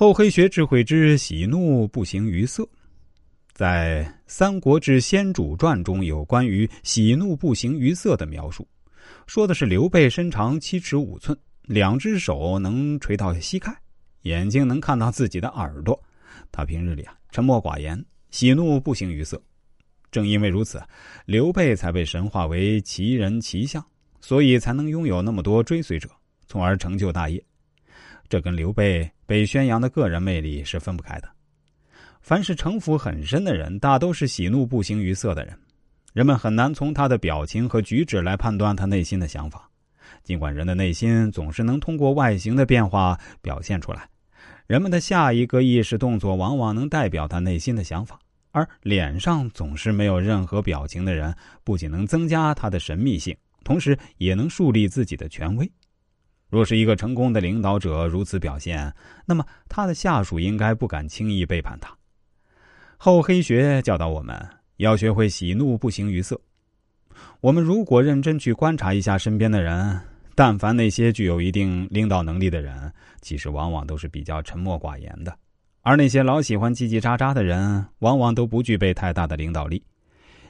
厚黑学智慧之喜怒不形于色，在《三国志先主传》中有关于喜怒不形于色的描述，说的是刘备身长七尺五寸，两只手能垂到膝盖，眼睛能看到自己的耳朵。他平日里啊沉默寡言，喜怒不形于色。正因为如此，刘备才被神化为奇人奇相，所以才能拥有那么多追随者，从而成就大业。这跟刘备被宣扬的个人魅力是分不开的。凡是城府很深的人，大都是喜怒不形于色的人，人们很难从他的表情和举止来判断他内心的想法。尽管人的内心总是能通过外形的变化表现出来，人们的下一个意识动作往往能代表他内心的想法。而脸上总是没有任何表情的人，不仅能增加他的神秘性，同时也能树立自己的权威。若是一个成功的领导者如此表现，那么他的下属应该不敢轻易背叛他。厚黑学教导我们要学会喜怒不形于色。我们如果认真去观察一下身边的人，但凡那些具有一定领导能力的人，其实往往都是比较沉默寡言的；而那些老喜欢叽叽喳喳的人，往往都不具备太大的领导力。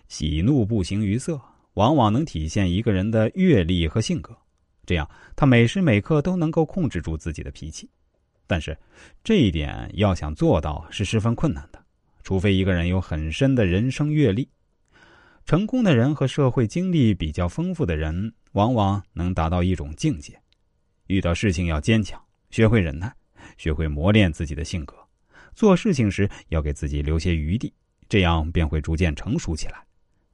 喜怒不形于色，往往能体现一个人的阅历和性格。这样，他每时每刻都能够控制住自己的脾气，但是这一点要想做到是十分困难的，除非一个人有很深的人生阅历。成功的人和社会经历比较丰富的人，往往能达到一种境界：遇到事情要坚强，学会忍耐，学会磨练自己的性格；做事情时要给自己留些余地，这样便会逐渐成熟起来，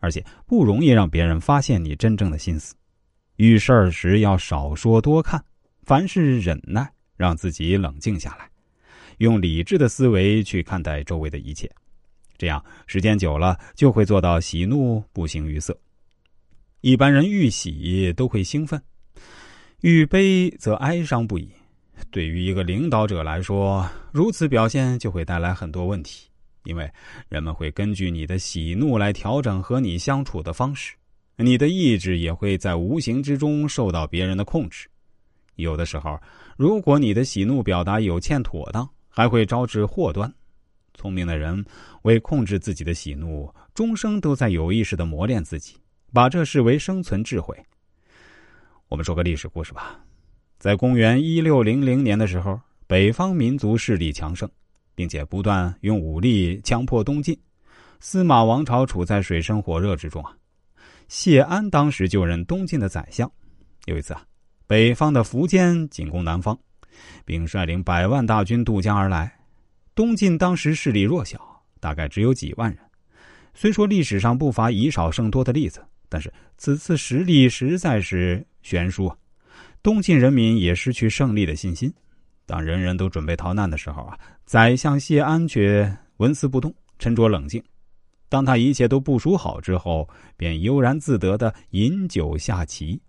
而且不容易让别人发现你真正的心思。遇事儿时要少说多看，凡事忍耐，让自己冷静下来，用理智的思维去看待周围的一切，这样时间久了就会做到喜怒不形于色。一般人遇喜都会兴奋，遇悲则哀伤不已。对于一个领导者来说，如此表现就会带来很多问题，因为人们会根据你的喜怒来调整和你相处的方式。你的意志也会在无形之中受到别人的控制，有的时候，如果你的喜怒表达有欠妥当，还会招致祸端。聪明的人为控制自己的喜怒，终生都在有意识的磨练自己，把这视为生存智慧。我们说个历史故事吧，在公元一六零零年的时候，北方民族势力强盛，并且不断用武力强迫东晋，司马王朝处在水深火热之中啊。谢安当时就任东晋的宰相。有一次啊，北方的苻坚进攻南方，并率领百万大军渡江而来。东晋当时势力弱小，大概只有几万人。虽说历史上不乏以少胜多的例子，但是此次实力实在是悬殊啊。东晋人民也失去胜利的信心。当人人都准备逃难的时候啊，宰相谢安却纹丝不动，沉着冷静。当他一切都部署好之后，便悠然自得的饮酒下棋。